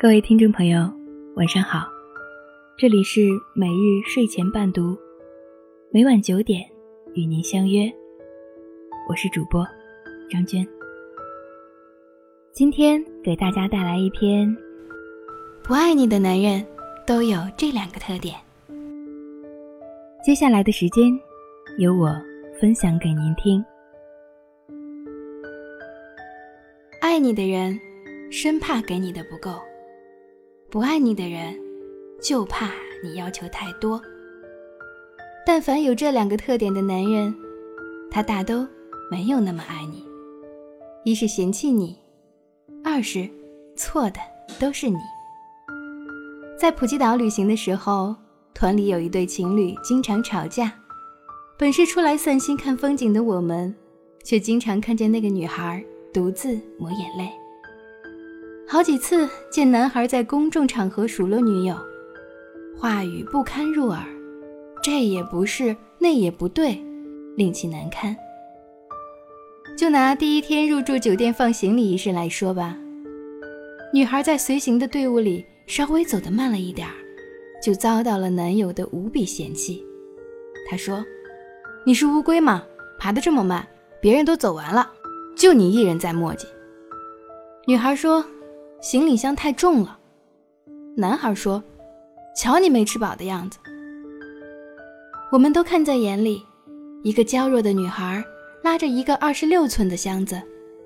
各位听众朋友，晚上好，这里是每日睡前伴读，每晚九点与您相约，我是主播张娟。今天给大家带来一篇：不爱你的男人都有这两个特点。接下来的时间，由我分享给您听。爱你的人，生怕给你的不够。不爱你的人，就怕你要求太多。但凡有这两个特点的男人，他大都没有那么爱你。一是嫌弃你，二是错的都是你。在普吉岛旅行的时候，团里有一对情侣经常吵架。本是出来散心看风景的我们，却经常看见那个女孩独自抹眼泪。好几次见男孩在公众场合数落女友，话语不堪入耳，这也不是，那也不对，令其难堪。就拿第一天入住酒店放行李一事来说吧，女孩在随行的队伍里稍微走得慢了一点儿，就遭到了男友的无比嫌弃。他说：“你是乌龟吗？爬得这么慢，别人都走完了，就你一人在磨叽。”女孩说。行李箱太重了，男孩说：“瞧你没吃饱的样子。”我们都看在眼里，一个娇弱的女孩拉着一个二十六寸的箱子，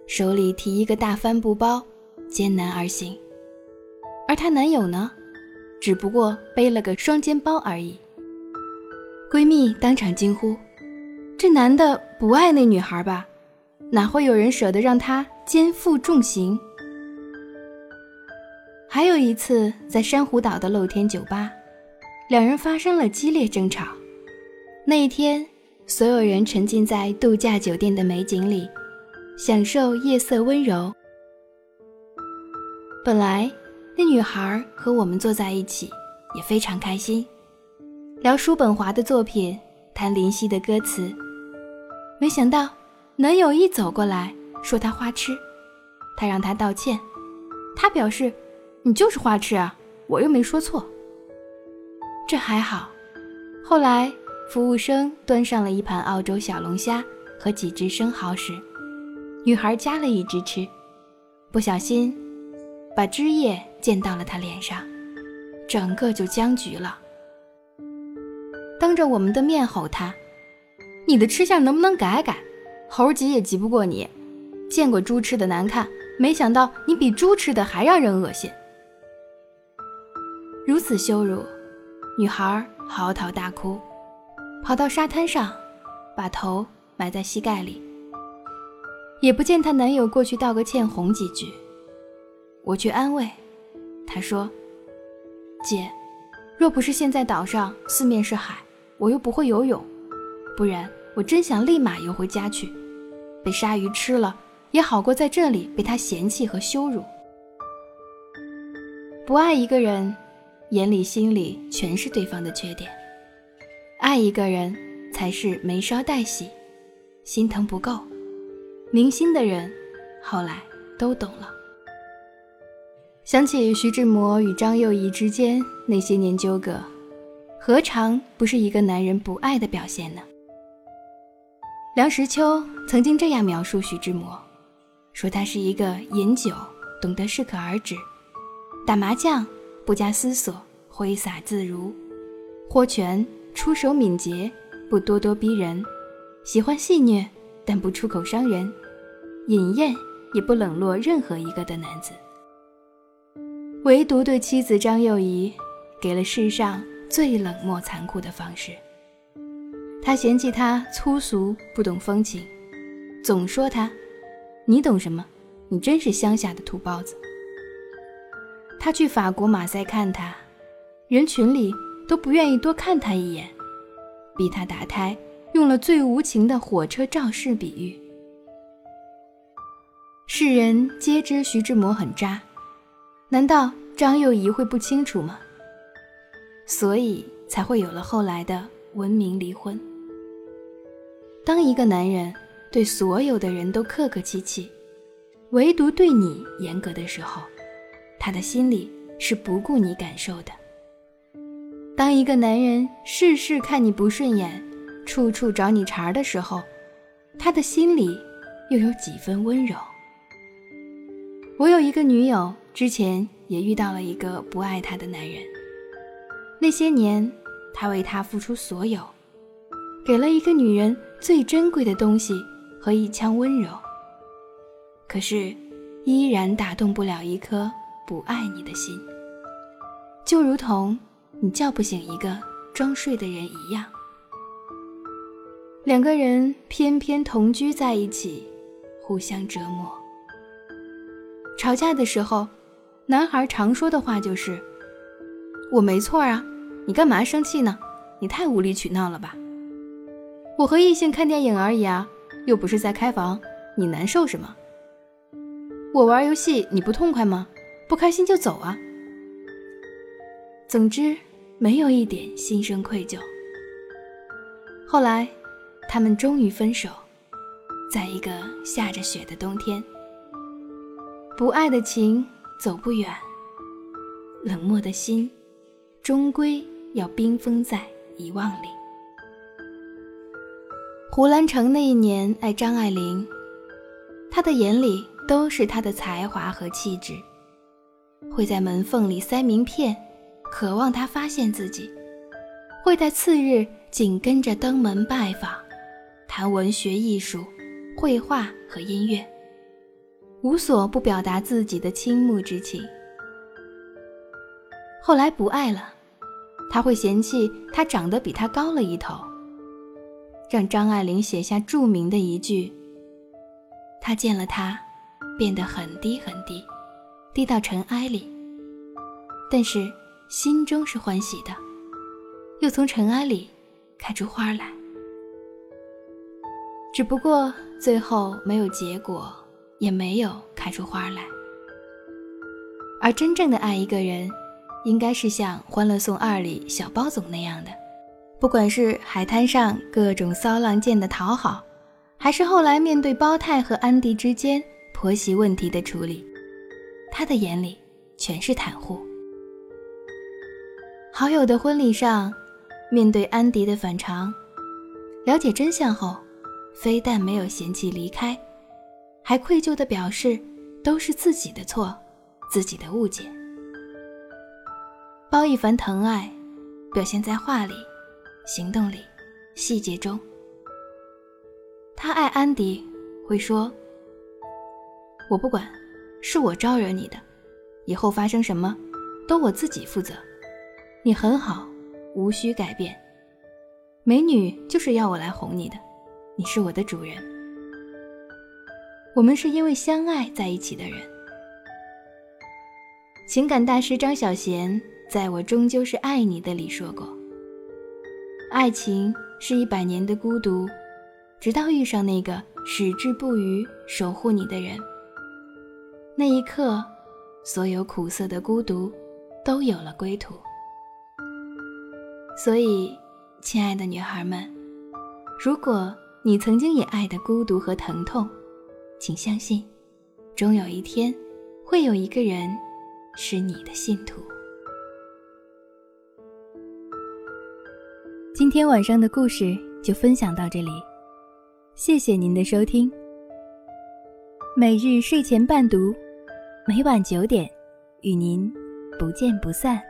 手里提一个大帆布包，艰难而行。而她男友呢，只不过背了个双肩包而已。闺蜜当场惊呼：“这男的不爱那女孩吧？哪会有人舍得让他肩负重行？”还有一次，在珊瑚岛的露天酒吧，两人发生了激烈争吵。那一天，所有人沉浸在度假酒店的美景里，享受夜色温柔。本来，那女孩和我们坐在一起，也非常开心，聊叔本华的作品，谈林夕的歌词。没想到，男友一走过来说她花痴，他让她道歉，他表示。你就是花痴啊！我又没说错。这还好。后来，服务生端上了一盘澳洲小龙虾和几只生蚝时，女孩夹了一只吃，不小心把汁液溅到了他脸上，整个就僵局了。当着我们的面吼他：“你的吃相能不能改改？猴急也急不过你。见过猪吃的难看，没想到你比猪吃的还让人恶心。”如此羞辱，女孩嚎啕大哭，跑到沙滩上，把头埋在膝盖里。也不见她男友过去道个歉，哄几句。我去安慰，她说：“姐，若不是现在岛上四面是海，我又不会游泳，不然我真想立马游回家去，被鲨鱼吃了也好过在这里被他嫌弃和羞辱。不爱一个人。”眼里心里全是对方的缺点，爱一个人才是眉梢带喜，心疼不够，明心的人后来都懂了。想起徐志摩与张幼仪之间那些年纠葛，何尝不是一个男人不爱的表现呢？梁实秋曾经这样描述徐志摩，说他是一个饮酒懂得适可而止，打麻将。不加思索，挥洒自如；握拳出手敏捷，不咄咄逼人；喜欢戏谑，但不出口伤人；饮宴也不冷落任何一个的男子。唯独对妻子张幼仪，给了世上最冷漠残酷的方式。他嫌弃她粗俗，不懂风情，总说她：“你懂什么？你真是乡下的土包子。”他去法国马赛看他，人群里都不愿意多看他一眼，逼他打胎，用了最无情的火车肇事比喻。世人皆知徐志摩很渣，难道张幼仪会不清楚吗？所以才会有了后来的文明离婚。当一个男人对所有的人都客客气气，唯独对你严格的时候。他的心里是不顾你感受的。当一个男人事事看你不顺眼，处处找你茬的时候，他的心里又有几分温柔？我有一个女友，之前也遇到了一个不爱她的男人。那些年，他为她付出所有，给了一个女人最珍贵的东西和一腔温柔。可是，依然打动不了一颗不爱你的心，就如同你叫不醒一个装睡的人一样。两个人偏偏同居在一起，互相折磨。吵架的时候，男孩常说的话就是：“我没错啊，你干嘛生气呢？你太无理取闹了吧？我和异性看电影而已啊，又不是在开房，你难受什么？我玩游戏你不痛快吗？不开心就走啊。总之，没有一点心生愧疚。后来，他们终于分手，在一个下着雪的冬天。”不爱的情走不远，冷漠的心终归要冰封在遗忘里。胡兰成那一年爱张爱玲，他的眼里都是她的才华和气质，会在门缝里塞名片，渴望他发现自己；会在次日紧跟着登门拜访，谈文学艺术、绘画和音乐。无所不表达自己的倾慕之情。后来不爱了，他会嫌弃他长得比他高了一头，让张爱玲写下著名的一句：“他见了他，变得很低很低，低到尘埃里，但是心中是欢喜的，又从尘埃里开出花来。只不过最后没有结果。”也没有开出花来。而真正的爱一个人，应该是像《欢乐颂二》里小包总那样的，不管是海滩上各种骚浪贱的讨好，还是后来面对包泰和安迪之间婆媳问题的处理，他的眼里全是袒护。好友的婚礼上，面对安迪的反常，了解真相后，非但没有嫌弃离开。还愧疚地表示，都是自己的错，自己的误解。包奕凡疼爱，表现在话里、行动里、细节中。他爱安迪，会说：“我不管，是我招惹你的，以后发生什么，都我自己负责。你很好，无需改变。美女就是要我来哄你的，你是我的主人。”我们是因为相爱在一起的人。情感大师张小娴在我终究是爱你的里说过：“爱情是一百年的孤独，直到遇上那个矢志不渝守护你的人。那一刻，所有苦涩的孤独都有了归途。所以，亲爱的女孩们，如果你曾经也爱的孤独和疼痛，请相信，终有一天，会有一个人是你的信徒。今天晚上的故事就分享到这里，谢谢您的收听。每日睡前伴读，每晚九点，与您不见不散。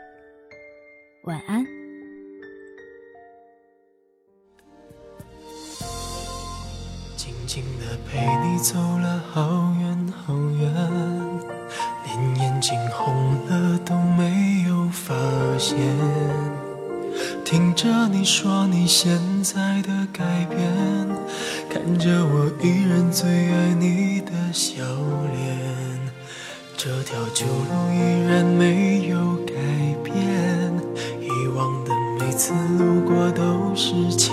晚安。静的陪你走了好远好远，连眼睛红了都没有发现。听着你说你现在的改变，看着我依然最爱你的笑脸，这条旧路依然没有改变，以往的每次路过都是晴。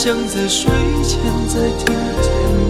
只想在睡前再听见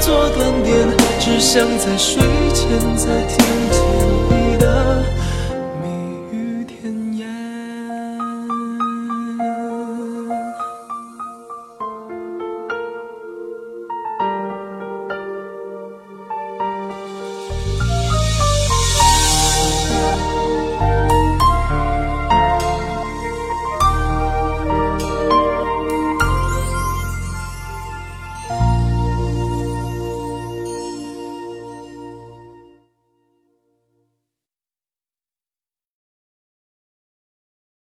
做断点，只想在睡前再听。